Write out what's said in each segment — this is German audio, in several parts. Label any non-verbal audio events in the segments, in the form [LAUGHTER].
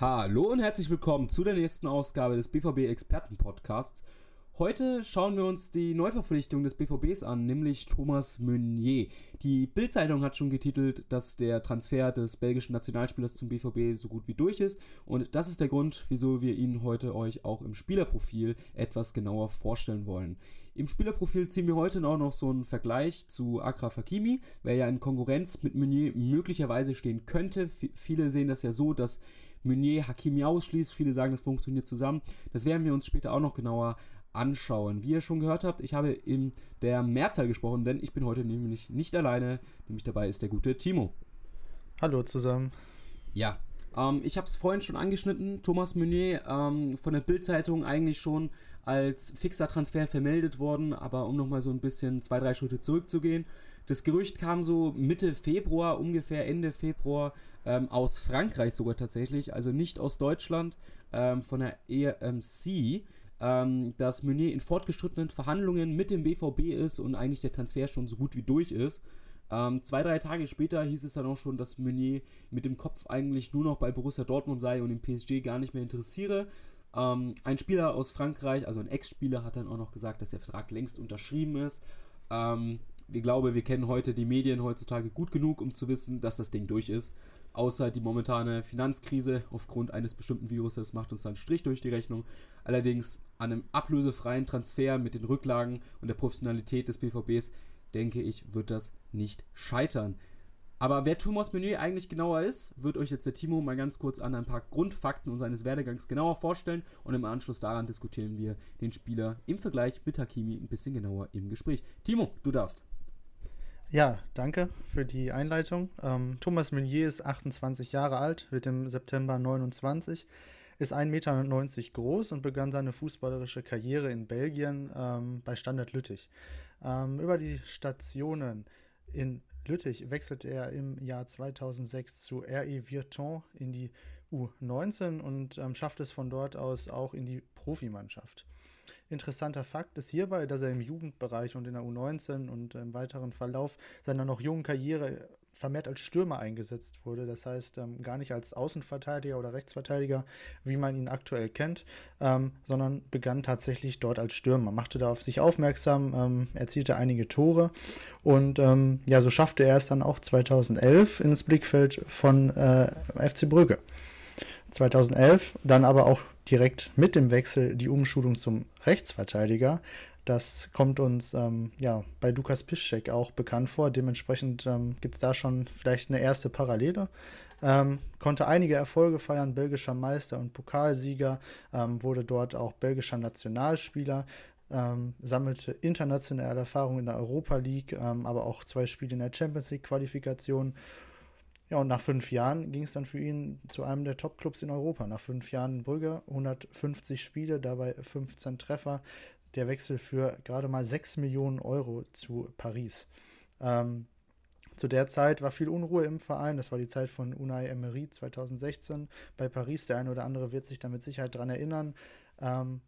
Hallo und herzlich willkommen zu der nächsten Ausgabe des BVB Experten Podcasts. Heute schauen wir uns die Neuverpflichtung des BVBs an, nämlich Thomas Meunier. Die Bildzeitung hat schon getitelt, dass der Transfer des belgischen Nationalspielers zum BVB so gut wie durch ist und das ist der Grund, wieso wir ihn heute euch auch im Spielerprofil etwas genauer vorstellen wollen. Im Spielerprofil ziehen wir heute auch noch so einen Vergleich zu Akraf Hakimi, wer ja in Konkurrenz mit Meunier möglicherweise stehen könnte. V viele sehen das ja so, dass Meunier Hakimi ausschließt. Viele sagen, das funktioniert zusammen. Das werden wir uns später auch noch genauer anschauen. Wie ihr schon gehört habt, ich habe in der Mehrzahl gesprochen, denn ich bin heute nämlich nicht alleine. Nämlich dabei ist der gute Timo. Hallo zusammen. Ja, ähm, ich habe es vorhin schon angeschnitten. Thomas Meunier ähm, von der Bild-Zeitung eigentlich schon als fixer Transfer vermeldet worden, aber um nochmal so ein bisschen zwei, drei Schritte zurückzugehen. Das Gerücht kam so Mitte Februar, ungefähr Ende Februar, ähm, aus Frankreich sogar tatsächlich, also nicht aus Deutschland, ähm, von der EMC, ähm, dass Meunier in fortgeschrittenen Verhandlungen mit dem BVB ist und eigentlich der Transfer schon so gut wie durch ist. Ähm, zwei, drei Tage später hieß es dann auch schon, dass Meunier mit dem Kopf eigentlich nur noch bei Borussia Dortmund sei und im PSG gar nicht mehr interessiere. Ähm, ein Spieler aus Frankreich, also ein Ex-Spieler, hat dann auch noch gesagt, dass der Vertrag längst unterschrieben ist. Ähm, wir glauben, wir kennen heute die Medien heutzutage gut genug, um zu wissen, dass das Ding durch ist. Außer die momentane Finanzkrise aufgrund eines bestimmten Viruses macht uns dann Strich durch die Rechnung. Allerdings an einem ablösefreien Transfer mit den Rücklagen und der Professionalität des BVBs, denke ich, wird das nicht scheitern. Aber wer Thomas Meunier eigentlich genauer ist, wird euch jetzt der Timo mal ganz kurz an ein paar Grundfakten und seines Werdegangs genauer vorstellen und im Anschluss daran diskutieren wir den Spieler im Vergleich mit Hakimi ein bisschen genauer im Gespräch. Timo, du darfst. Ja, danke für die Einleitung. Ähm, Thomas Meunier ist 28 Jahre alt, wird im September 29, ist 1,90 Meter groß und begann seine fußballerische Karriere in Belgien ähm, bei Standard Lüttich. Ähm, über die Stationen in Lüttich wechselte er im Jahr 2006 zu RE Virton in die U19 und ähm, schaffte es von dort aus auch in die Profimannschaft. Interessanter Fakt ist hierbei, dass er im Jugendbereich und in der U19 und im weiteren Verlauf seiner noch jungen Karriere vermehrt als Stürmer eingesetzt wurde. Das heißt, ähm, gar nicht als Außenverteidiger oder Rechtsverteidiger, wie man ihn aktuell kennt, ähm, sondern begann tatsächlich dort als Stürmer, machte da auf sich aufmerksam, ähm, erzielte einige Tore und ähm, ja, so schaffte er es dann auch 2011 ins Blickfeld von äh, FC Brügge. 2011 dann aber auch direkt mit dem Wechsel die Umschulung zum Rechtsverteidiger. Das kommt uns ähm, ja bei Lukas Piszczek auch bekannt vor. Dementsprechend ähm, gibt es da schon vielleicht eine erste Parallele. Ähm, konnte einige Erfolge feiern, belgischer Meister und Pokalsieger, ähm, wurde dort auch belgischer Nationalspieler, ähm, sammelte internationale Erfahrung in der Europa League, ähm, aber auch zwei Spiele in der Champions League Qualifikation ja, und nach fünf Jahren ging es dann für ihn zu einem der Top-Clubs in Europa. Nach fünf Jahren in Brügge, 150 Spiele, dabei 15 Treffer. Der Wechsel für gerade mal 6 Millionen Euro zu Paris. Ähm, zu der Zeit war viel Unruhe im Verein. Das war die Zeit von Unai Emery 2016 bei Paris. Der eine oder andere wird sich da mit Sicherheit dran erinnern. Ähm,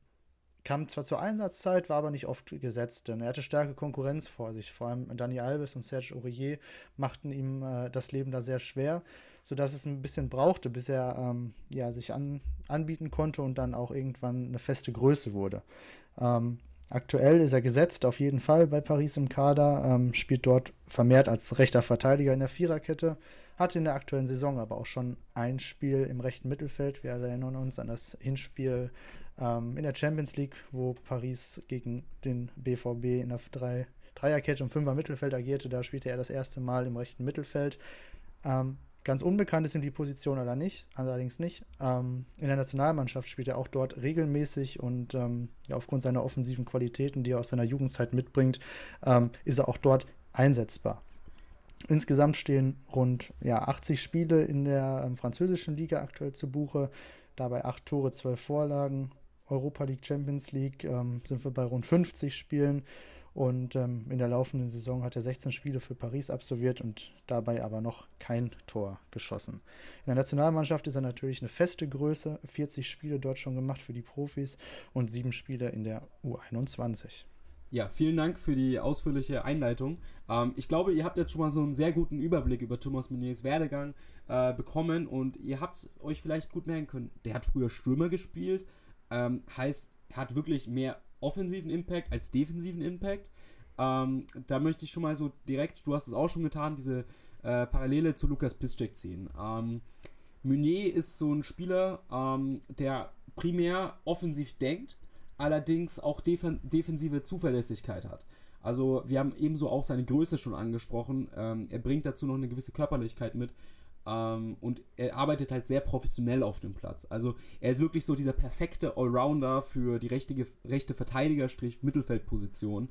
kam zwar zur Einsatzzeit, war aber nicht oft gesetzt, denn er hatte starke Konkurrenz vor sich. Vor allem Dani Alves und Serge Aurier machten ihm äh, das Leben da sehr schwer, sodass es ein bisschen brauchte, bis er ähm, ja, sich an, anbieten konnte und dann auch irgendwann eine feste Größe wurde. Ähm, aktuell ist er gesetzt, auf jeden Fall bei Paris im Kader, ähm, spielt dort vermehrt als rechter Verteidiger in der Viererkette, hatte in der aktuellen Saison aber auch schon ein Spiel im rechten Mittelfeld. Wir erinnern uns an das Hinspiel ähm, in der Champions League, wo Paris gegen den BVB in der drei, Dreierkette und Fünfer Mittelfeld agierte. Da spielte er das erste Mal im rechten Mittelfeld. Ähm, ganz unbekannt ist ihm die Position oder nicht, allerdings nicht. Ähm, in der Nationalmannschaft spielt er auch dort regelmäßig und ähm, ja, aufgrund seiner offensiven Qualitäten, die er aus seiner Jugendzeit mitbringt, ähm, ist er auch dort einsetzbar. Insgesamt stehen rund ja, 80 Spiele in der ähm, französischen Liga aktuell zu Buche, dabei 8 Tore, 12 Vorlagen. Europa League, Champions League ähm, sind wir bei rund 50 Spielen und ähm, in der laufenden Saison hat er 16 Spiele für Paris absolviert und dabei aber noch kein Tor geschossen. In der Nationalmannschaft ist er natürlich eine feste Größe, 40 Spiele dort schon gemacht für die Profis und 7 Spiele in der U21. Ja, vielen Dank für die ausführliche Einleitung. Ähm, ich glaube, ihr habt jetzt schon mal so einen sehr guten Überblick über Thomas Meuniers Werdegang äh, bekommen und ihr habt euch vielleicht gut merken können, der hat früher Stürmer gespielt, ähm, heißt, hat wirklich mehr offensiven Impact als defensiven Impact. Ähm, da möchte ich schon mal so direkt, du hast es auch schon getan, diese äh, Parallele zu Lukas Piszczek ziehen. Ähm, Meunier ist so ein Spieler, ähm, der primär offensiv denkt, allerdings auch def defensive Zuverlässigkeit hat. Also wir haben ebenso auch seine Größe schon angesprochen. Ähm, er bringt dazu noch eine gewisse Körperlichkeit mit. Ähm, und er arbeitet halt sehr professionell auf dem Platz. Also er ist wirklich so dieser perfekte Allrounder für die rechte, rechte Verteidiger-Mittelfeldposition.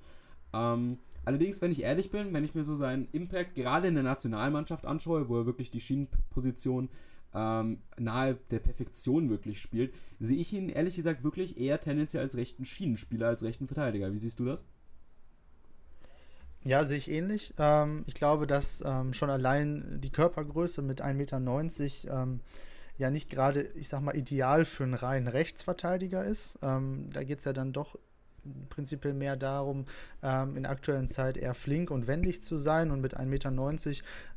Ähm, allerdings, wenn ich ehrlich bin, wenn ich mir so seinen Impact gerade in der Nationalmannschaft anschaue, wo er wirklich die Schienenposition ähm, nahe der Perfektion wirklich spielt, sehe ich ihn ehrlich gesagt wirklich eher tendenziell als rechten Schienenspieler, als rechten Verteidiger. Wie siehst du das? Ja, sehe ich ähnlich. Ähm, ich glaube, dass ähm, schon allein die Körpergröße mit 1,90 Meter ähm, ja nicht gerade, ich sag mal, ideal für einen reinen Rechtsverteidiger ist. Ähm, da geht es ja dann doch prinzipiell mehr darum, ähm, in aktuellen Zeit eher flink und wendig zu sein. Und mit 1,90 Meter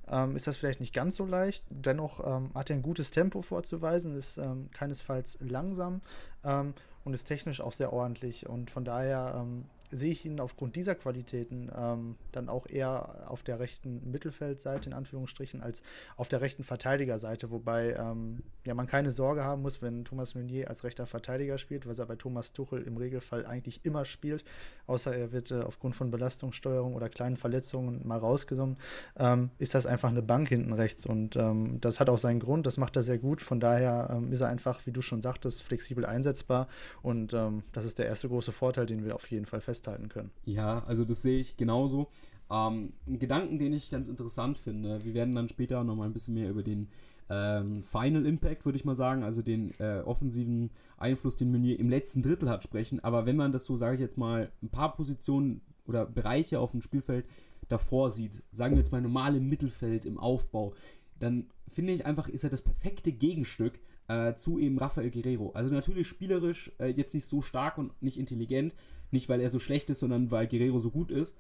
ähm, ist das vielleicht nicht ganz so leicht. Dennoch hat er ein gutes Tempo vorzuweisen, ist keinesfalls langsam und ist technisch auch sehr ordentlich. Und von daher sehe ich ihn aufgrund dieser Qualitäten ähm, dann auch eher auf der rechten Mittelfeldseite, in Anführungsstrichen, als auf der rechten Verteidigerseite, wobei ähm, ja, man keine Sorge haben muss, wenn Thomas Meunier als rechter Verteidiger spielt, was er bei Thomas Tuchel im Regelfall eigentlich immer spielt, außer er wird äh, aufgrund von Belastungssteuerung oder kleinen Verletzungen mal rausgenommen, ähm, ist das einfach eine Bank hinten rechts. Und ähm, das hat auch seinen Grund, das macht er sehr gut, von daher ähm, ist er einfach, wie du schon sagtest, flexibel einsetzbar. Und ähm, das ist der erste große Vorteil, den wir auf jeden Fall festhalten festhalten können. Ja, also das sehe ich genauso. Ähm, ein Gedanken, den ich ganz interessant finde, wir werden dann später nochmal ein bisschen mehr über den ähm, Final Impact, würde ich mal sagen, also den äh, offensiven Einfluss, den Meunier im letzten Drittel hat, sprechen. Aber wenn man das so, sage ich jetzt mal, ein paar Positionen oder Bereiche auf dem Spielfeld davor sieht, sagen wir jetzt mal normal im Mittelfeld, im Aufbau, dann finde ich einfach, ist er das perfekte Gegenstück äh, zu eben Rafael Guerrero. Also natürlich spielerisch äh, jetzt nicht so stark und nicht intelligent, nicht, weil er so schlecht ist, sondern weil Guerrero so gut ist.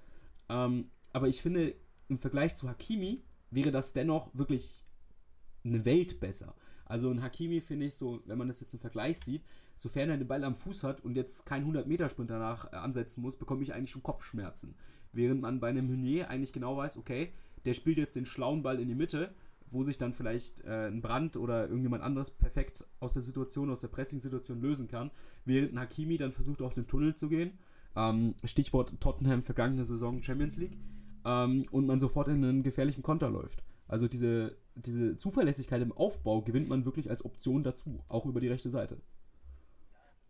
Ähm, aber ich finde, im Vergleich zu Hakimi wäre das dennoch wirklich eine Welt besser. Also ein Hakimi finde ich so, wenn man das jetzt im Vergleich sieht, sofern er den Ball am Fuß hat und jetzt keinen 100-Meter-Sprint danach äh, ansetzen muss, bekomme ich eigentlich schon Kopfschmerzen. Während man bei einem Meunier eigentlich genau weiß, okay, der spielt jetzt den schlauen Ball in die Mitte, wo sich dann vielleicht äh, ein Brand oder irgendjemand anderes perfekt aus der Situation, aus der Pressing-Situation lösen kann, während ein Hakimi dann versucht, auf den Tunnel zu gehen ähm, Stichwort Tottenham vergangene Saison Champions League. Ähm, und man sofort in einen gefährlichen Konter läuft. Also diese, diese Zuverlässigkeit im Aufbau gewinnt man wirklich als Option dazu, auch über die rechte Seite.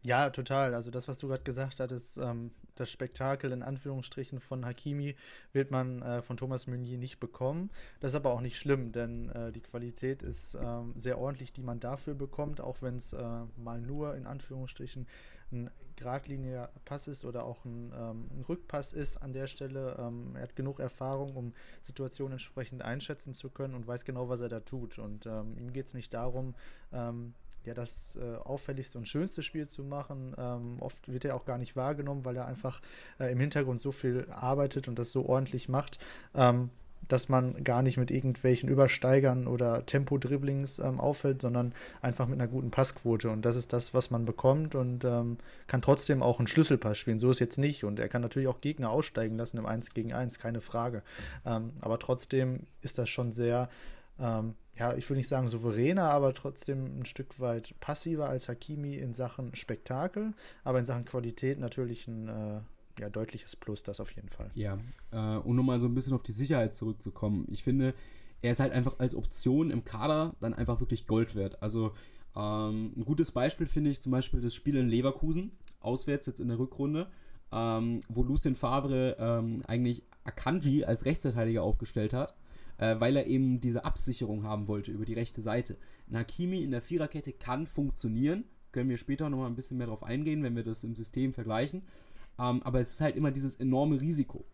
Ja, total. Also das, was du gerade gesagt hattest, ähm, das Spektakel in Anführungsstrichen von Hakimi wird man äh, von Thomas Meunier nicht bekommen. Das ist aber auch nicht schlimm, denn äh, die Qualität ist ähm, sehr ordentlich, die man dafür bekommt, auch wenn es äh, mal nur in Anführungsstrichen ein geradliniger Pass ist oder auch ein, ähm, ein Rückpass ist an der Stelle. Ähm, er hat genug Erfahrung, um Situationen entsprechend einschätzen zu können und weiß genau, was er da tut. Und ähm, ihm geht es nicht darum, ähm, ja, das äh, auffälligste und schönste Spiel zu machen. Ähm, oft wird er auch gar nicht wahrgenommen, weil er einfach äh, im Hintergrund so viel arbeitet und das so ordentlich macht. Ähm, dass man gar nicht mit irgendwelchen Übersteigern oder Tempo-Dribblings ähm, auffällt, sondern einfach mit einer guten Passquote. Und das ist das, was man bekommt und ähm, kann trotzdem auch einen Schlüsselpass spielen. So ist jetzt nicht. Und er kann natürlich auch Gegner aussteigen lassen im 1 gegen 1, keine Frage. Ähm, aber trotzdem ist das schon sehr, ähm, ja, ich würde nicht sagen souveräner, aber trotzdem ein Stück weit passiver als Hakimi in Sachen Spektakel, aber in Sachen Qualität natürlich ein äh, ja, deutliches Plus, das auf jeden Fall. Ja, äh, und um mal so ein bisschen auf die Sicherheit zurückzukommen, ich finde, er ist halt einfach als Option im Kader dann einfach wirklich Gold wert. Also ähm, ein gutes Beispiel finde ich zum Beispiel das Spiel in Leverkusen, auswärts jetzt in der Rückrunde, ähm, wo Lucien Favre ähm, eigentlich Akanji als Rechtsverteidiger aufgestellt hat, äh, weil er eben diese Absicherung haben wollte über die rechte Seite. Nakimi in der Viererkette kann funktionieren, können wir später nochmal ein bisschen mehr darauf eingehen, wenn wir das im System vergleichen. Ähm, aber es ist halt immer dieses enorme Risiko.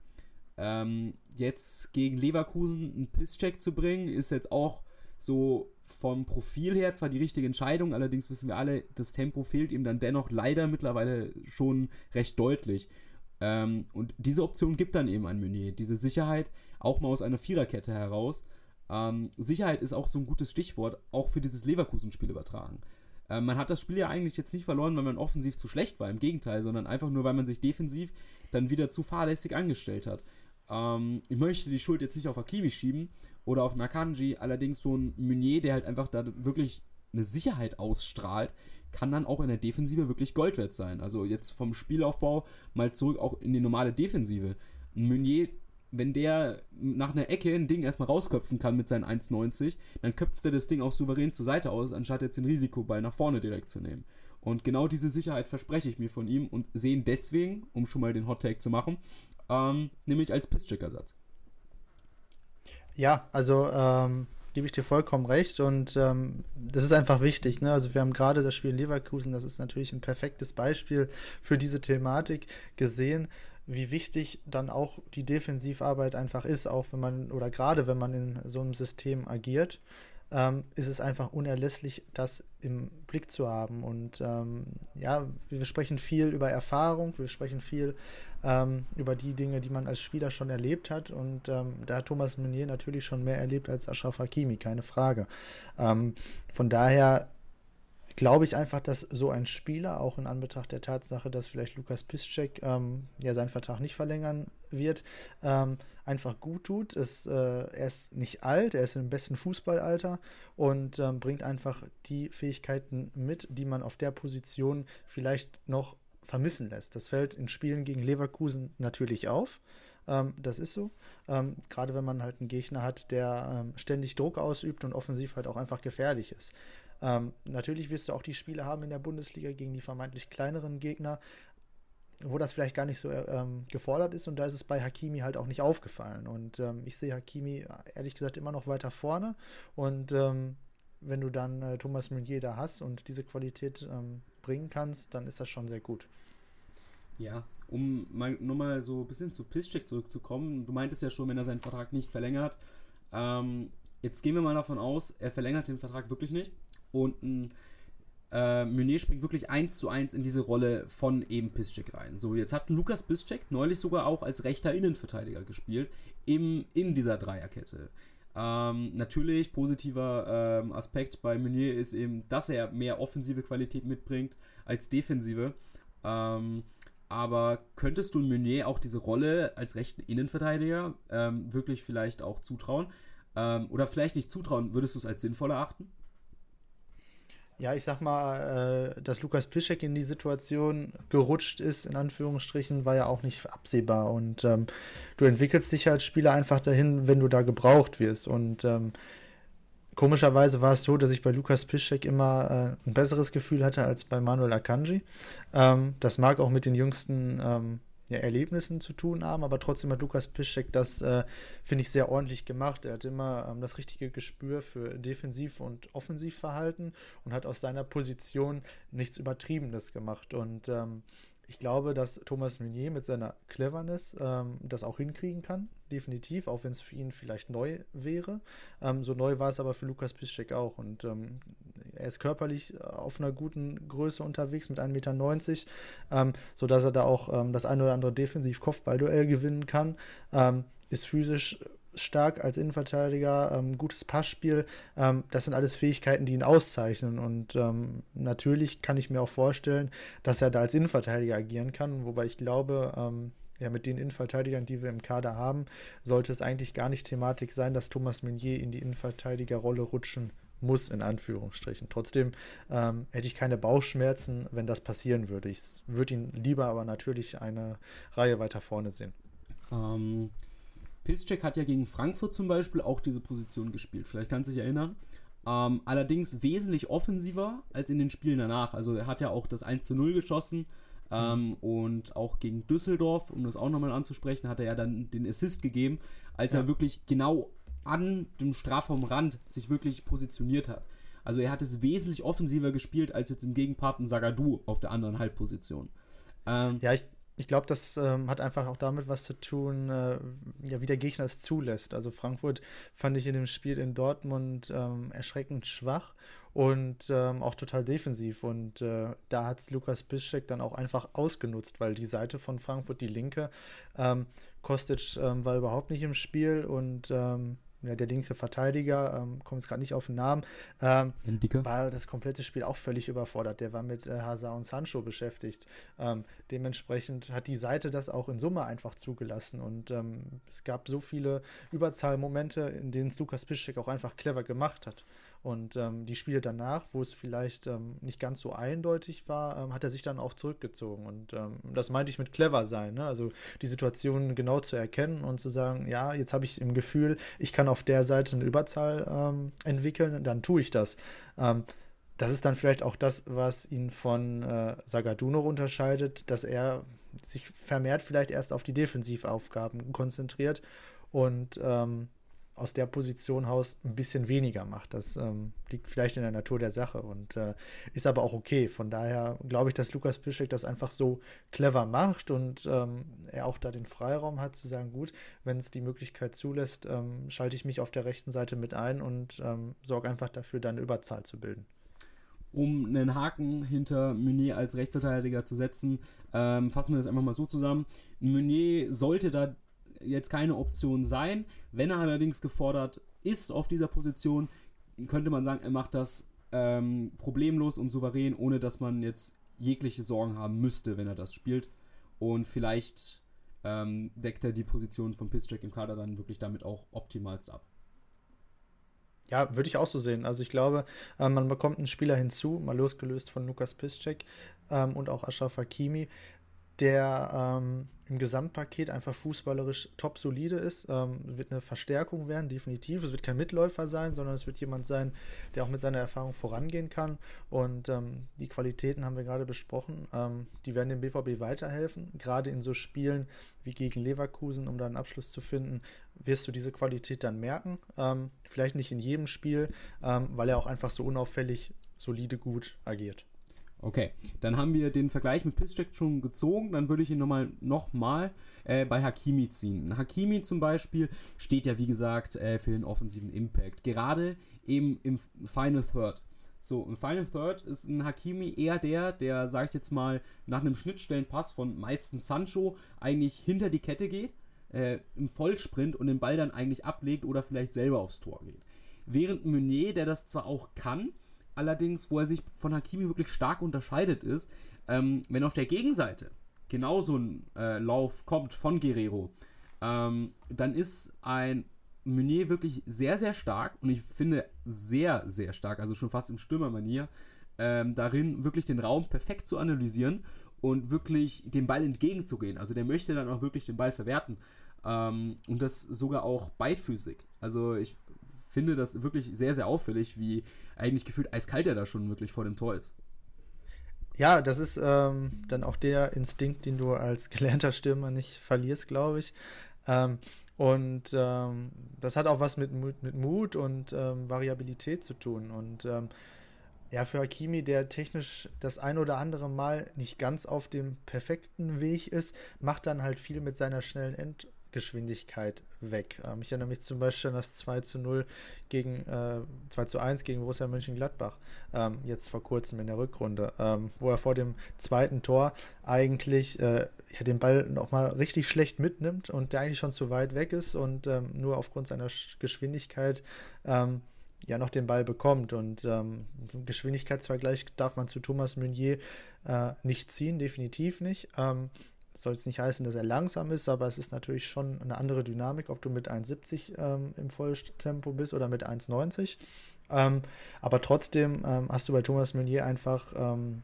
Ähm, jetzt gegen Leverkusen einen Pisscheck zu bringen, ist jetzt auch so vom Profil her zwar die richtige Entscheidung, allerdings wissen wir alle, das Tempo fehlt ihm dann dennoch leider mittlerweile schon recht deutlich. Ähm, und diese Option gibt dann eben ein Meunier. Diese Sicherheit auch mal aus einer Viererkette heraus. Ähm, Sicherheit ist auch so ein gutes Stichwort, auch für dieses Leverkusen-Spiel übertragen. Ähm, man hat das Spiel ja eigentlich jetzt nicht verloren, weil man offensiv zu schlecht war, im Gegenteil, sondern einfach nur, weil man sich defensiv dann wieder zu fahrlässig angestellt hat. Ähm, ich möchte die Schuld jetzt nicht auf Hakimi schieben oder auf Nakanji, allerdings so ein Meunier, der halt einfach da wirklich eine Sicherheit ausstrahlt, kann dann auch in der Defensive wirklich Gold wert sein. Also jetzt vom Spielaufbau mal zurück auch in die normale Defensive. Ein Meunier, wenn der nach einer Ecke ein Ding erstmal rausköpfen kann mit seinen 1,90, dann köpft er das Ding auch souverän zur Seite aus, anstatt jetzt den Risikoball nach vorne direkt zu nehmen. Und genau diese Sicherheit verspreche ich mir von ihm und sehe ihn deswegen, um schon mal den Hot Take zu machen, ähm, nämlich als Pisscheck-Ersatz. Ja, also ähm, gebe ich dir vollkommen recht und ähm, das ist einfach wichtig. Ne? Also wir haben gerade das Spiel in Leverkusen, das ist natürlich ein perfektes Beispiel für diese Thematik gesehen, wie wichtig dann auch die Defensivarbeit einfach ist, auch wenn man oder gerade wenn man in so einem System agiert ähm, ist es einfach unerlässlich, das im Blick zu haben. Und ähm, ja, wir sprechen viel über Erfahrung, wir sprechen viel ähm, über die Dinge, die man als Spieler schon erlebt hat. Und ähm, da hat Thomas Meunier natürlich schon mehr erlebt als Ashraf Hakimi, keine Frage. Ähm, von daher glaube ich einfach, dass so ein Spieler, auch in Anbetracht der Tatsache, dass vielleicht Lukas Piszczek ähm, ja seinen Vertrag nicht verlängern wird, ähm, einfach gut tut. Es, äh, er ist nicht alt, er ist im besten Fußballalter und ähm, bringt einfach die Fähigkeiten mit, die man auf der Position vielleicht noch vermissen lässt. Das fällt in Spielen gegen Leverkusen natürlich auf. Ähm, das ist so. Ähm, gerade wenn man halt einen Gegner hat, der ähm, ständig Druck ausübt und offensiv halt auch einfach gefährlich ist. Ähm, natürlich wirst du auch die Spiele haben in der Bundesliga gegen die vermeintlich kleineren Gegner, wo das vielleicht gar nicht so ähm, gefordert ist. Und da ist es bei Hakimi halt auch nicht aufgefallen. Und ähm, ich sehe Hakimi ehrlich gesagt immer noch weiter vorne. Und ähm, wenn du dann äh, Thomas Meunier da hast und diese Qualität ähm, bringen kannst, dann ist das schon sehr gut. Ja, um mal, nur mal so ein bisschen zu Piszczek zurückzukommen, du meintest ja schon, wenn er seinen Vertrag nicht verlängert, ähm, jetzt gehen wir mal davon aus, er verlängert den Vertrag wirklich nicht und ein äh, Meunier springt wirklich eins zu eins in diese Rolle von eben Piszczek rein. So, jetzt hat Lukas Piszczek neulich sogar auch als rechter Innenverteidiger gespielt, im, in dieser Dreierkette. Ähm, natürlich, positiver ähm, Aspekt bei Meunier ist eben, dass er mehr offensive Qualität mitbringt als defensive. Ähm, aber könntest du Meunier auch diese Rolle als rechten Innenverteidiger ähm, wirklich vielleicht auch zutrauen? Ähm, oder vielleicht nicht zutrauen, würdest du es als sinnvoll erachten? Ja, ich sag mal, äh, dass Lukas Piszek in die Situation gerutscht ist, in Anführungsstrichen, war ja auch nicht absehbar. Und ähm, du entwickelst dich als Spieler einfach dahin, wenn du da gebraucht wirst. Und ähm, komischerweise war es so, dass ich bei Lukas Piszek immer äh, ein besseres Gefühl hatte als bei Manuel Akanji. Ähm, das mag auch mit den jüngsten ähm, ja, Erlebnissen zu tun haben, aber trotzdem hat Lukas Piszczek das, äh, finde ich, sehr ordentlich gemacht. Er hat immer ähm, das richtige Gespür für Defensiv- und Offensivverhalten und hat aus seiner Position nichts Übertriebenes gemacht. Und ähm, ich glaube, dass Thomas Meunier mit seiner Cleverness ähm, das auch hinkriegen kann, definitiv, auch wenn es für ihn vielleicht neu wäre. Ähm, so neu war es aber für Lukas Piszczek auch. Und ähm, er ist körperlich äh, auf einer guten Größe unterwegs mit 1,90 Meter, ähm, sodass er da auch ähm, das ein oder andere Defensiv-Kopfballduell gewinnen kann. Ähm, ist physisch stark als Innenverteidiger, ähm, gutes Passspiel. Ähm, das sind alles Fähigkeiten, die ihn auszeichnen. Und ähm, natürlich kann ich mir auch vorstellen, dass er da als Innenverteidiger agieren kann. Wobei ich glaube, ähm, ja, mit den Innenverteidigern, die wir im Kader haben, sollte es eigentlich gar nicht Thematik sein, dass Thomas Meunier in die Innenverteidigerrolle rutschen muss, in Anführungsstrichen. Trotzdem ähm, hätte ich keine Bauchschmerzen, wenn das passieren würde. Ich würde ihn lieber aber natürlich eine Reihe weiter vorne sehen. Ähm, Piszczek hat ja gegen Frankfurt zum Beispiel auch diese Position gespielt. Vielleicht kannst du dich erinnern. Ähm, allerdings wesentlich offensiver als in den Spielen danach. Also er hat ja auch das 1 zu 0 geschossen. Ähm, mhm. und auch gegen Düsseldorf, um das auch nochmal anzusprechen, hat er ja dann den Assist gegeben, als ja. er wirklich genau an dem Strafraumrand sich wirklich positioniert hat. Also er hat es wesentlich offensiver gespielt als jetzt im Gegenparten Sagadu auf der anderen Halbposition. Ähm, ja, ich, ich glaube, das ähm, hat einfach auch damit was zu tun, äh, ja, wie der Gegner es zulässt. Also Frankfurt fand ich in dem Spiel in Dortmund ähm, erschreckend schwach und ähm, auch total defensiv. Und äh, da hat es Lukas Piszczek dann auch einfach ausgenutzt, weil die Seite von Frankfurt, die linke, ähm, Kostic ähm, war überhaupt nicht im Spiel und ähm, ja, der linke Verteidiger, ähm, kommt jetzt gerade nicht auf den Namen, ähm, war das komplette Spiel auch völlig überfordert. Der war mit äh, Hazard und Sancho beschäftigt. Ähm, dementsprechend hat die Seite das auch in Summe einfach zugelassen und ähm, es gab so viele Überzahlmomente, in denen es Lukas Piszczek auch einfach clever gemacht hat. Und ähm, die Spiele danach, wo es vielleicht ähm, nicht ganz so eindeutig war, ähm, hat er sich dann auch zurückgezogen. Und ähm, das meinte ich mit clever sein. Ne? Also die Situation genau zu erkennen und zu sagen, ja, jetzt habe ich im Gefühl, ich kann auf der Seite eine Überzahl ähm, entwickeln, dann tue ich das. Das ist dann vielleicht auch das, was ihn von äh, Sagaduno unterscheidet, dass er sich vermehrt vielleicht erst auf die Defensivaufgaben konzentriert und ähm, aus der Position Haus ein bisschen weniger macht. Das ähm, liegt vielleicht in der Natur der Sache und äh, ist aber auch okay. Von daher glaube ich, dass Lukas Piszek das einfach so clever macht und ähm, er auch da den Freiraum hat zu sagen, gut, wenn es die Möglichkeit zulässt, ähm, schalte ich mich auf der rechten Seite mit ein und ähm, sorge einfach dafür, dann Überzahl zu bilden. Um einen Haken hinter Meunier als Rechtsverteidiger zu setzen, ähm, fassen wir das einfach mal so zusammen. Meunier sollte da jetzt keine Option sein. Wenn er allerdings gefordert ist auf dieser Position, könnte man sagen, er macht das ähm, problemlos und souverän, ohne dass man jetzt jegliche Sorgen haben müsste, wenn er das spielt. Und vielleicht ähm, deckt er die Position von Piszczek im Kader dann wirklich damit auch optimalst ab. Ja, würde ich auch so sehen. Also ich glaube, äh, man bekommt einen Spieler hinzu, mal losgelöst von Lukas Piszczek ähm, und auch Ashraf Hakimi, der ähm, im Gesamtpaket einfach fußballerisch top solide ist. Ähm, wird eine Verstärkung werden, definitiv. Es wird kein Mitläufer sein, sondern es wird jemand sein, der auch mit seiner Erfahrung vorangehen kann. Und ähm, die Qualitäten haben wir gerade besprochen. Ähm, die werden dem BVB weiterhelfen. Gerade in so Spielen wie gegen Leverkusen, um da einen Abschluss zu finden, wirst du diese Qualität dann merken. Ähm, vielleicht nicht in jedem Spiel, ähm, weil er auch einfach so unauffällig solide gut agiert. Okay, dann haben wir den Vergleich mit Pisscheck schon gezogen. Dann würde ich ihn nochmal noch mal, äh, bei Hakimi ziehen. Hakimi zum Beispiel steht ja, wie gesagt, äh, für den offensiven Impact. Gerade eben im Final Third. So, im Final Third ist ein Hakimi eher der, der, sag ich jetzt mal, nach einem Schnittstellenpass von meistens Sancho eigentlich hinter die Kette geht, äh, im Vollsprint und den Ball dann eigentlich ablegt oder vielleicht selber aufs Tor geht. Während Meunier, der das zwar auch kann, allerdings, wo er sich von Hakimi wirklich stark unterscheidet, ist, ähm, wenn auf der Gegenseite genauso ein äh, Lauf kommt von Guerrero, ähm, dann ist ein Meunier wirklich sehr, sehr stark und ich finde sehr, sehr stark, also schon fast in Stürmermanier, ähm, darin wirklich den Raum perfekt zu analysieren und wirklich dem Ball entgegenzugehen. Also der möchte dann auch wirklich den Ball verwerten ähm, und das sogar auch beidfüßig. Also ich finde das wirklich sehr, sehr auffällig, wie eigentlich gefühlt eiskalt er da schon wirklich vor dem Tor ist. Ja, das ist ähm, dann auch der Instinkt, den du als [LAUGHS] gelernter Stürmer nicht verlierst, glaube ich. Ähm, und ähm, das hat auch was mit, mit Mut und ähm, Variabilität zu tun. Und ähm, ja, für Hakimi, der technisch das ein oder andere Mal nicht ganz auf dem perfekten Weg ist, macht dann halt viel mit seiner schnellen End Geschwindigkeit weg. Ähm, ich erinnere mich zum Beispiel an das 2 zu 0 gegen äh, 2 zu 1 gegen Borussia Mönchengladbach, ähm, jetzt vor kurzem in der Rückrunde, ähm, wo er vor dem zweiten Tor eigentlich äh, ja, den Ball nochmal richtig schlecht mitnimmt und der eigentlich schon zu weit weg ist und ähm, nur aufgrund seiner Geschwindigkeit ähm, ja noch den Ball bekommt. Und ähm, Geschwindigkeitsvergleich darf man zu Thomas Meunier äh, nicht ziehen, definitiv nicht. Ähm, soll es nicht heißen, dass er langsam ist, aber es ist natürlich schon eine andere Dynamik, ob du mit 1,70 ähm, im Volltempo bist oder mit 1,90. Ähm, aber trotzdem ähm, hast du bei Thomas Meunier einfach ähm,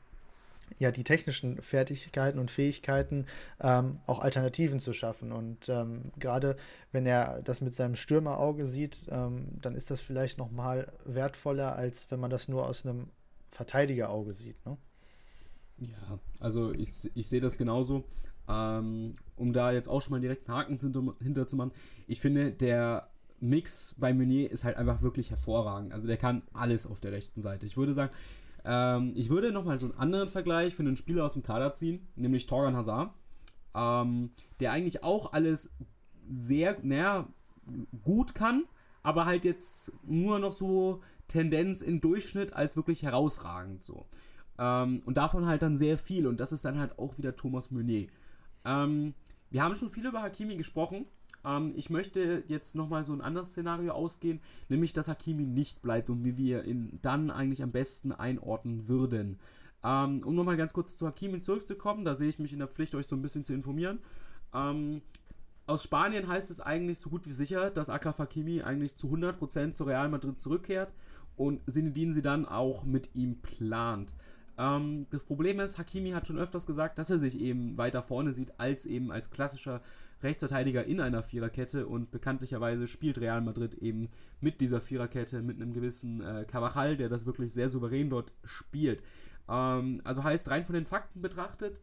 ja die technischen Fertigkeiten und Fähigkeiten, ähm, auch Alternativen zu schaffen. Und ähm, gerade wenn er das mit seinem Stürmerauge sieht, dann ist das vielleicht noch mal wertvoller, als wenn man das nur aus einem Verteidigerauge sieht. Ne? Ja, also ich, ich sehe das genauso. Ähm, um da jetzt auch schon mal direkt einen Haken hinter, zu machen. Ich finde, der Mix bei Meunier ist halt einfach wirklich hervorragend. Also der kann alles auf der rechten Seite. Ich würde sagen, ähm, ich würde nochmal so einen anderen Vergleich für einen Spieler aus dem Kader ziehen, nämlich Torgan Hazard, ähm, der eigentlich auch alles sehr, naja, gut kann, aber halt jetzt nur noch so Tendenz in Durchschnitt als wirklich herausragend so. Ähm, und davon halt dann sehr viel. Und das ist dann halt auch wieder Thomas Meunier. Ähm, wir haben schon viel über Hakimi gesprochen. Ähm, ich möchte jetzt nochmal so ein anderes Szenario ausgehen, nämlich dass Hakimi nicht bleibt und wie wir ihn dann eigentlich am besten einordnen würden. Ähm, um nochmal ganz kurz zu Hakimi zurückzukommen, da sehe ich mich in der Pflicht, euch so ein bisschen zu informieren. Ähm, aus Spanien heißt es eigentlich so gut wie sicher, dass Akraf Hakimi eigentlich zu 100% zu Real Madrid zurückkehrt und Sinedin sie dann auch mit ihm plant. Ähm, das Problem ist, Hakimi hat schon öfters gesagt, dass er sich eben weiter vorne sieht, als eben als klassischer Rechtsverteidiger in einer Viererkette und bekanntlicherweise spielt Real Madrid eben mit dieser Viererkette, mit einem gewissen äh, Carvajal, der das wirklich sehr souverän dort spielt. Ähm, also heißt, rein von den Fakten betrachtet,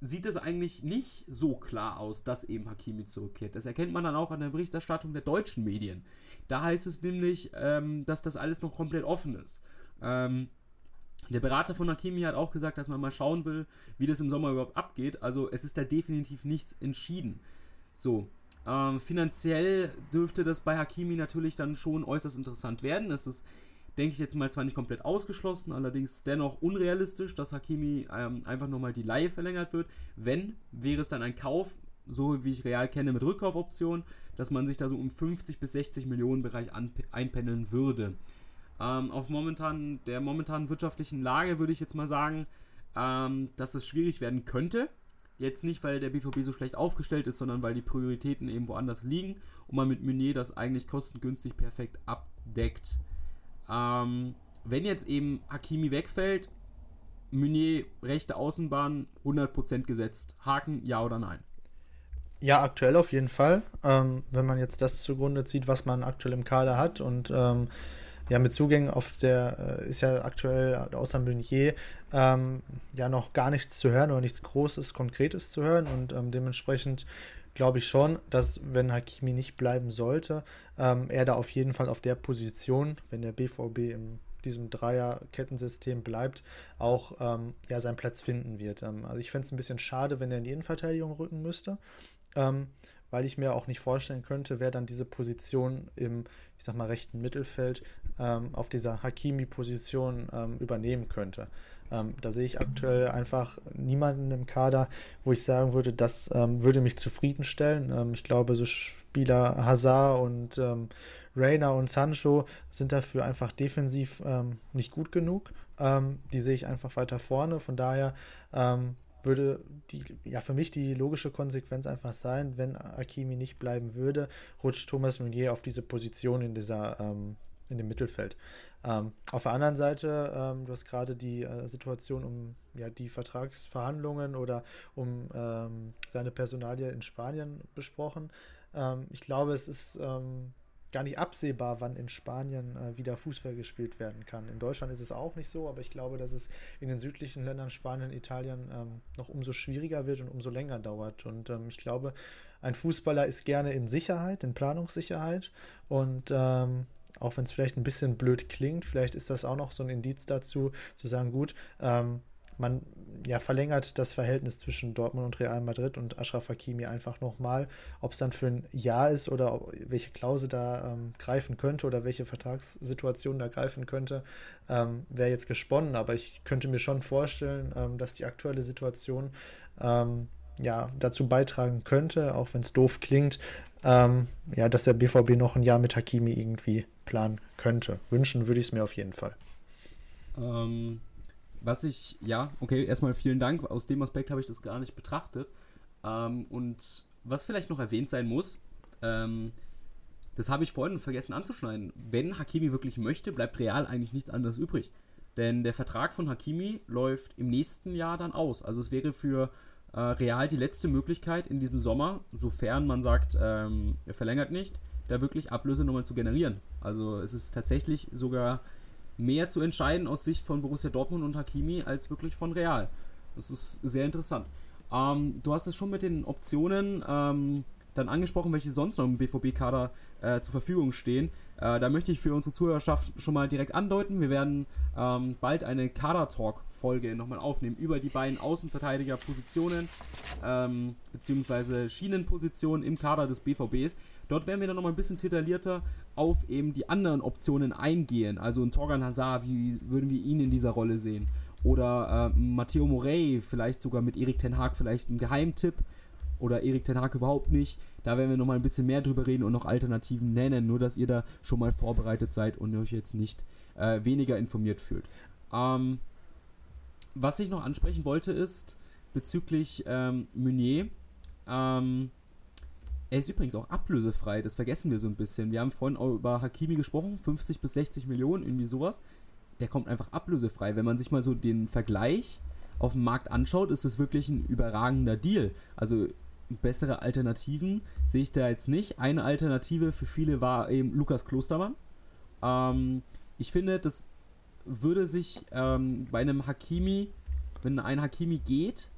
sieht es eigentlich nicht so klar aus, dass eben Hakimi zurückkehrt. Das erkennt man dann auch an der Berichterstattung der deutschen Medien. Da heißt es nämlich, ähm, dass das alles noch komplett offen ist. Ähm, der Berater von Hakimi hat auch gesagt, dass man mal schauen will, wie das im Sommer überhaupt abgeht. Also es ist da definitiv nichts entschieden. So, ähm, finanziell dürfte das bei Hakimi natürlich dann schon äußerst interessant werden. Es ist, denke ich jetzt mal, zwar nicht komplett ausgeschlossen, allerdings dennoch unrealistisch, dass Hakimi ähm, einfach nochmal die Leihe verlängert wird. Wenn, wäre es dann ein Kauf, so wie ich Real kenne, mit Rückkaufoption, dass man sich da so um 50 bis 60 Millionen Bereich einpendeln würde. Ähm, auf momentan, der momentanen wirtschaftlichen Lage würde ich jetzt mal sagen, ähm, dass es schwierig werden könnte. Jetzt nicht, weil der BVB so schlecht aufgestellt ist, sondern weil die Prioritäten eben woanders liegen und man mit Meunier das eigentlich kostengünstig perfekt abdeckt. Ähm, wenn jetzt eben Hakimi wegfällt, Meunier rechte Außenbahn 100% gesetzt. Haken, ja oder nein? Ja, aktuell auf jeden Fall. Ähm, wenn man jetzt das zugrunde zieht, was man aktuell im Kader hat und ähm, ja, mit Zugängen auf der äh, ist ja aktuell außer Meunier ähm, ja noch gar nichts zu hören oder nichts Großes, Konkretes zu hören und ähm, dementsprechend glaube ich schon, dass wenn Hakimi nicht bleiben sollte, ähm, er da auf jeden Fall auf der Position, wenn der BVB in diesem Dreier-Kettensystem bleibt, auch ähm, ja, seinen Platz finden wird. Ähm, also ich fände es ein bisschen schade, wenn er in die Innenverteidigung rücken müsste. Ähm, weil ich mir auch nicht vorstellen könnte, wer dann diese Position im, ich sag mal, rechten Mittelfeld ähm, auf dieser Hakimi-Position ähm, übernehmen könnte. Ähm, da sehe ich aktuell einfach niemanden im Kader, wo ich sagen würde, das ähm, würde mich zufriedenstellen. Ähm, ich glaube, so Spieler Hazard und ähm, Reina und Sancho sind dafür einfach defensiv nicht gut genug. die sehe ich einfach weiter vorne. Von daher würde die, ja, für mich die logische Konsequenz einfach sein, wenn Akimi nicht bleiben würde, rutscht Thomas Meunier auf diese Position in dieser, ähm, in dem Mittelfeld. Ähm, auf der anderen Seite, ähm, du hast gerade die äh, Situation um ja, die Vertragsverhandlungen oder um ähm, seine Personalie in Spanien besprochen. Ähm, ich glaube, es ist ähm, gar nicht absehbar, wann in Spanien äh, wieder Fußball gespielt werden kann. In Deutschland ist es auch nicht so, aber ich glaube, dass es in den südlichen Ländern, Spanien, Italien, ähm, noch umso schwieriger wird und umso länger dauert. Und ähm, ich glaube, ein Fußballer ist gerne in Sicherheit, in Planungssicherheit. Und ähm, auch wenn es vielleicht ein bisschen blöd klingt, vielleicht ist das auch noch so ein Indiz dazu, zu sagen, gut, ähm, man ja, verlängert das Verhältnis zwischen Dortmund und Real Madrid und Ashraf Hakimi einfach nochmal. Ob es dann für ein Jahr ist oder welche Klausel da ähm, greifen könnte oder welche Vertragssituation da greifen könnte, ähm, wäre jetzt gesponnen. Aber ich könnte mir schon vorstellen, ähm, dass die aktuelle Situation ähm, ja, dazu beitragen könnte, auch wenn es doof klingt, ähm, ja, dass der BVB noch ein Jahr mit Hakimi irgendwie planen könnte. Wünschen würde ich es mir auf jeden Fall. Ähm, was ich, ja, okay, erstmal vielen Dank. Aus dem Aspekt habe ich das gar nicht betrachtet. Ähm, und was vielleicht noch erwähnt sein muss, ähm, das habe ich vorhin vergessen anzuschneiden. Wenn Hakimi wirklich möchte, bleibt Real eigentlich nichts anderes übrig. Denn der Vertrag von Hakimi läuft im nächsten Jahr dann aus. Also es wäre für äh, Real die letzte Möglichkeit in diesem Sommer, sofern man sagt, ähm, er verlängert nicht, da wirklich Ablöse nochmal zu generieren. Also es ist tatsächlich sogar mehr zu entscheiden aus Sicht von Borussia Dortmund und Hakimi als wirklich von Real. Das ist sehr interessant. Ähm, du hast es schon mit den Optionen ähm, dann angesprochen, welche sonst noch im BVB-Kader äh, zur Verfügung stehen. Äh, da möchte ich für unsere Zuhörerschaft schon mal direkt andeuten. Wir werden ähm, bald eine Kader-Talk-Folge nochmal aufnehmen über die beiden Außenverteidiger-Positionen ähm, beziehungsweise Schienenpositionen im Kader des BVBs. Dort werden wir dann nochmal ein bisschen detaillierter auf eben die anderen Optionen eingehen. Also ein Torgan Hazard, wie würden wir ihn in dieser Rolle sehen? Oder äh, Matteo Morey, vielleicht sogar mit Erik Ten Haag vielleicht ein Geheimtipp. Oder Erik Ten Haag überhaupt nicht. Da werden wir nochmal ein bisschen mehr drüber reden und noch Alternativen nennen. Nur, dass ihr da schon mal vorbereitet seid und euch jetzt nicht äh, weniger informiert fühlt. Ähm, was ich noch ansprechen wollte ist bezüglich ähm, Meunier. Ähm, er ist übrigens auch ablösefrei, das vergessen wir so ein bisschen. Wir haben vorhin auch über Hakimi gesprochen, 50 bis 60 Millionen, irgendwie sowas. Der kommt einfach ablösefrei. Wenn man sich mal so den Vergleich auf dem Markt anschaut, ist das wirklich ein überragender Deal. Also bessere Alternativen sehe ich da jetzt nicht. Eine Alternative für viele war eben Lukas Klostermann. Ähm, ich finde, das würde sich ähm, bei einem Hakimi, wenn ein Hakimi geht,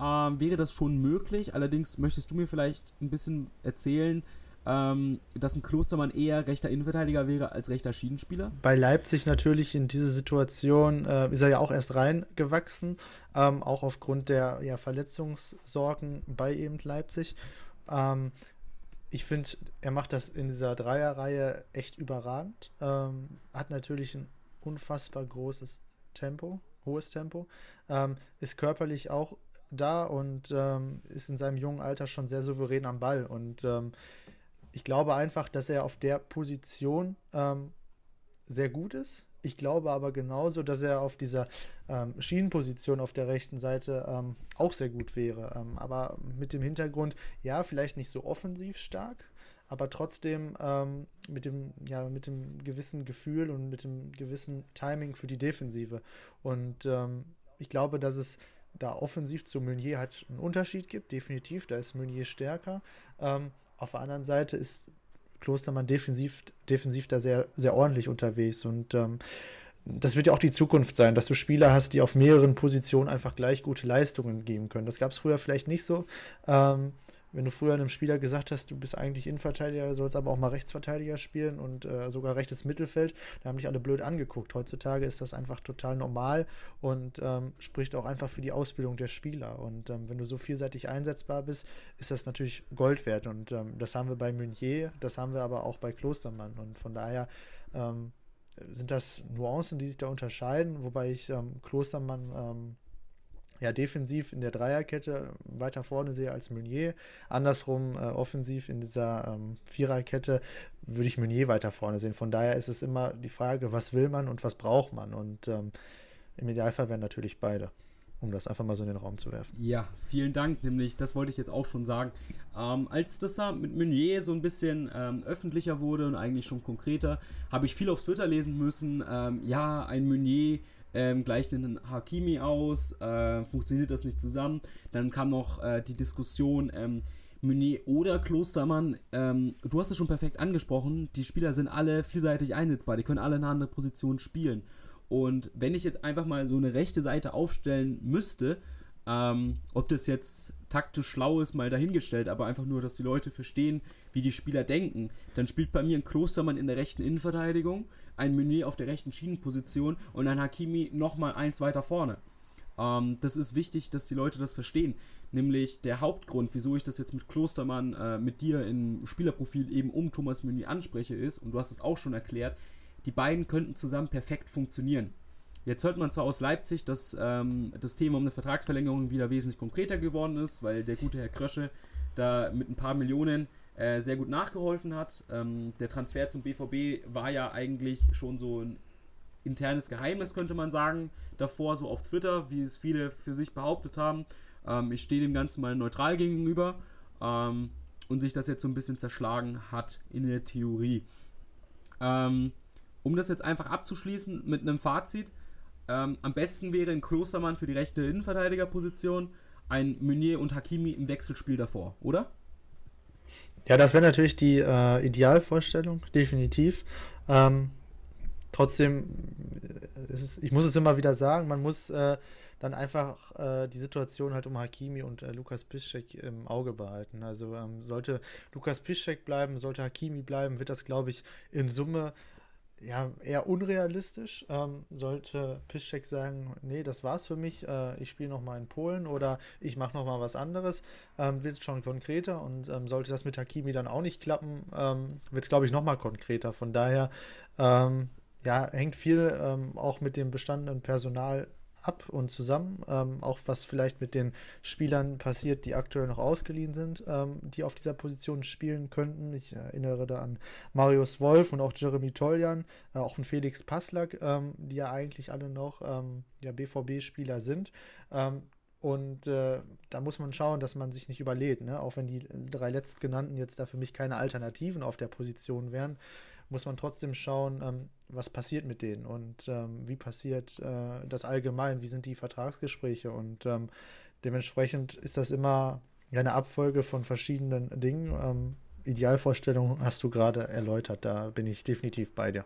ähm, wäre das schon möglich. Allerdings möchtest du mir vielleicht ein bisschen erzählen, ähm, dass ein Klostermann eher rechter Innenverteidiger wäre als rechter Schienenspieler? Bei Leipzig natürlich in diese Situation äh, ist er ja auch erst reingewachsen, ähm, auch aufgrund der ja, Verletzungssorgen bei eben Leipzig. Ähm, ich finde, er macht das in dieser Dreierreihe echt überragend. Ähm, hat natürlich ein unfassbar großes Tempo, hohes Tempo. Ähm, ist körperlich auch da und ähm, ist in seinem jungen Alter schon sehr souverän am Ball. Und ähm, ich glaube einfach, dass er auf der Position ähm, sehr gut ist. Ich glaube aber genauso, dass er auf dieser ähm, Schienenposition auf der rechten Seite ähm, auch sehr gut wäre. Aber mit dem Hintergrund, ja, vielleicht nicht so offensiv stark, aber trotzdem mit, dem, ja, mit dem gewissen Gefühl und mit dem gewissen Timing für die Defensive. Und ich glaube, dass es da offensiv zu Meunier halt einen Unterschied gibt, definitiv. Da ist Meunier stärker. Ähm, auf der anderen Seite ist Klostermann defensiv, defensiv da sehr, sehr ordentlich unterwegs und ähm, das wird ja auch die Zukunft sein, dass du Spieler hast, die auf mehreren Positionen einfach gleich gute Leistungen geben können. Das gab es früher vielleicht nicht so. Ähm, wenn du früher einem Spieler gesagt hast, du bist eigentlich Innenverteidiger, sollst aber auch mal Rechtsverteidiger spielen und äh, sogar rechtes Mittelfeld, da haben dich alle blöd angeguckt. Heutzutage ist das einfach total normal und ähm, spricht auch einfach für die Ausbildung der Spieler. Und ähm, wenn du so vielseitig einsetzbar bist, ist das natürlich Gold wert. Und ähm, das haben wir bei Meunier, das haben wir aber auch bei Klostermann. Und von daher ähm, sind das Nuancen, die sich da unterscheiden, wobei ich ähm, Klostermann ähm, ja, defensiv in der Dreierkette weiter vorne sehe als Meunier. Andersrum äh, offensiv in dieser ähm, Viererkette würde ich Meunier weiter vorne sehen. Von daher ist es immer die Frage, was will man und was braucht man. Und ähm, im Idealfall wären natürlich beide, um das einfach mal so in den Raum zu werfen. Ja, vielen Dank. Nämlich, das wollte ich jetzt auch schon sagen. Ähm, als das da mit Meunier so ein bisschen ähm, öffentlicher wurde und eigentlich schon konkreter, habe ich viel auf Twitter lesen müssen. Ähm, ja, ein Meunier ähm, gleichen einen Hakimi aus, äh, funktioniert das nicht zusammen. Dann kam noch äh, die Diskussion, ähm, Meunier oder Klostermann, ähm, du hast es schon perfekt angesprochen, die Spieler sind alle vielseitig einsetzbar, die können alle in eine andere Position spielen. Und wenn ich jetzt einfach mal so eine rechte Seite aufstellen müsste, ähm, ob das jetzt taktisch schlau ist, mal dahingestellt, aber einfach nur, dass die Leute verstehen, wie die Spieler denken, dann spielt bei mir ein Klostermann in der rechten Innenverteidigung, ein Meunier auf der rechten Schienenposition und ein Hakimi nochmal eins weiter vorne. Ähm, das ist wichtig, dass die Leute das verstehen. Nämlich der Hauptgrund, wieso ich das jetzt mit Klostermann, äh, mit dir im Spielerprofil eben um Thomas Meunier anspreche, ist, und du hast es auch schon erklärt, die beiden könnten zusammen perfekt funktionieren. Jetzt hört man zwar aus Leipzig, dass ähm, das Thema um eine Vertragsverlängerung wieder wesentlich konkreter geworden ist, weil der gute Herr Krösche da mit ein paar Millionen äh, sehr gut nachgeholfen hat. Ähm, der Transfer zum BVB war ja eigentlich schon so ein internes Geheimnis, könnte man sagen, davor, so auf Twitter, wie es viele für sich behauptet haben. Ähm, ich stehe dem Ganzen mal neutral gegenüber ähm, und sich das jetzt so ein bisschen zerschlagen hat in der Theorie. Ähm, um das jetzt einfach abzuschließen mit einem Fazit, ähm, am besten wäre ein Klostermann für die rechte Innenverteidigerposition, ein Meunier und Hakimi im Wechselspiel davor, oder? Ja, das wäre natürlich die äh, Idealvorstellung, definitiv. Ähm, trotzdem, äh, es ich muss es immer wieder sagen, man muss, äh, dann einfach äh, die Situation halt um Hakimi und äh, Lukas Piszczek im Auge behalten. Also ähm, sollte Lukas Piszczek bleiben, sollte Hakimi bleiben, wird das, glaube ich, in Summe ja, eher unrealistisch. Ähm, sollte Piszczek sagen, nee, das war's für mich, äh, ich spiele nochmal in Polen oder ich mache nochmal was anderes, ähm, wird es schon konkreter und ähm, sollte das mit Hakimi dann auch nicht klappen, ähm, wird es, glaube ich, nochmal konkreter. Von daher, ähm, ja, hängt viel ähm, auch mit dem bestandenen Personal ab und zusammen. Ähm, auch was vielleicht mit den Spielern passiert, die aktuell noch ausgeliehen sind, ähm, die auf dieser Position spielen könnten. Ich erinnere da an Marius Wolf und auch Jeremy Toljan, äh, auch ein Felix Passlack, ähm, die ja eigentlich alle noch ähm, ja, BVB-Spieler sind. Ähm, und äh, da muss man schauen, dass man sich nicht überlädt. Ne? Auch wenn die drei letztgenannten jetzt da für mich keine Alternativen auf der Position wären, muss man trotzdem schauen, ähm, was passiert mit denen und ähm, wie passiert äh, das allgemein, wie sind die Vertragsgespräche und ähm, dementsprechend ist das immer eine Abfolge von verschiedenen Dingen. Ähm, Idealvorstellung hast du gerade erläutert, da bin ich definitiv bei dir.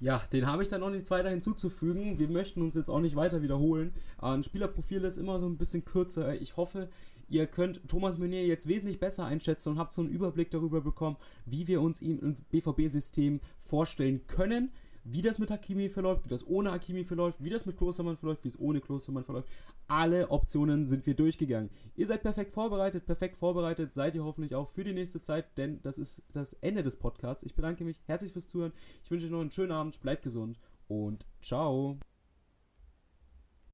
Ja, den habe ich dann noch nichts weiter hinzuzufügen. Wir möchten uns jetzt auch nicht weiter wiederholen. Ein Spielerprofil ist immer so ein bisschen kürzer. Ich hoffe, Ihr könnt Thomas Meunier jetzt wesentlich besser einschätzen und habt so einen Überblick darüber bekommen, wie wir uns ihm im BVB-System vorstellen können, wie das mit Hakimi verläuft, wie das ohne Hakimi verläuft, wie das mit Klostermann verläuft, wie es ohne Klostermann verläuft. Alle Optionen sind wir durchgegangen. Ihr seid perfekt vorbereitet, perfekt vorbereitet seid ihr hoffentlich auch für die nächste Zeit, denn das ist das Ende des Podcasts. Ich bedanke mich herzlich fürs Zuhören. Ich wünsche euch noch einen schönen Abend, bleibt gesund und ciao.